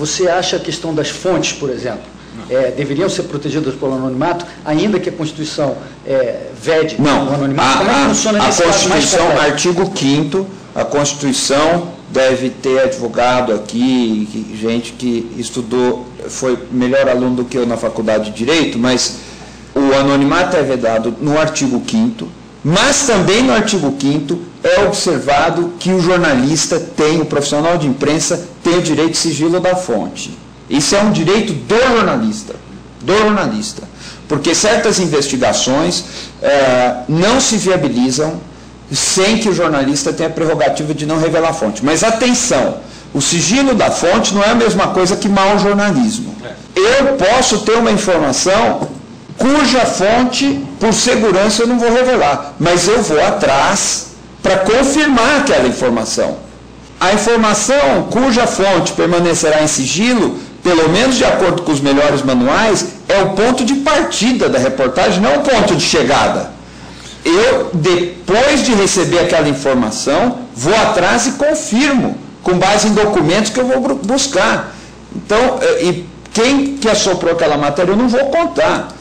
Você acha a questão das fontes, por exemplo, é, deveriam ser protegidas pelo anonimato, ainda que a Constituição é, vede Não, o anonimato? a, Como é que funciona a, a nesse mais Constituição, artigo 5 a Constituição deve ter advogado aqui, gente que estudou, foi melhor aluno do que eu na faculdade de Direito, mas o anonimato é vedado no artigo 5 mas também no artigo 5 é observado que o jornalista tem, o profissional de imprensa, tem o direito de sigilo da fonte. Isso é um direito do jornalista, do jornalista. Porque certas investigações eh, não se viabilizam sem que o jornalista tenha a prerrogativa de não revelar a fonte. Mas atenção, o sigilo da fonte não é a mesma coisa que mau jornalismo. Eu posso ter uma informação cuja fonte, por segurança, eu não vou revelar, mas eu vou atrás para confirmar aquela informação. A informação cuja fonte permanecerá em sigilo, pelo menos de acordo com os melhores manuais, é o ponto de partida da reportagem, não o ponto de chegada. Eu, depois de receber aquela informação, vou atrás e confirmo, com base em documentos que eu vou buscar. Então, eh, e quem que assoprou aquela matéria, eu não vou contar.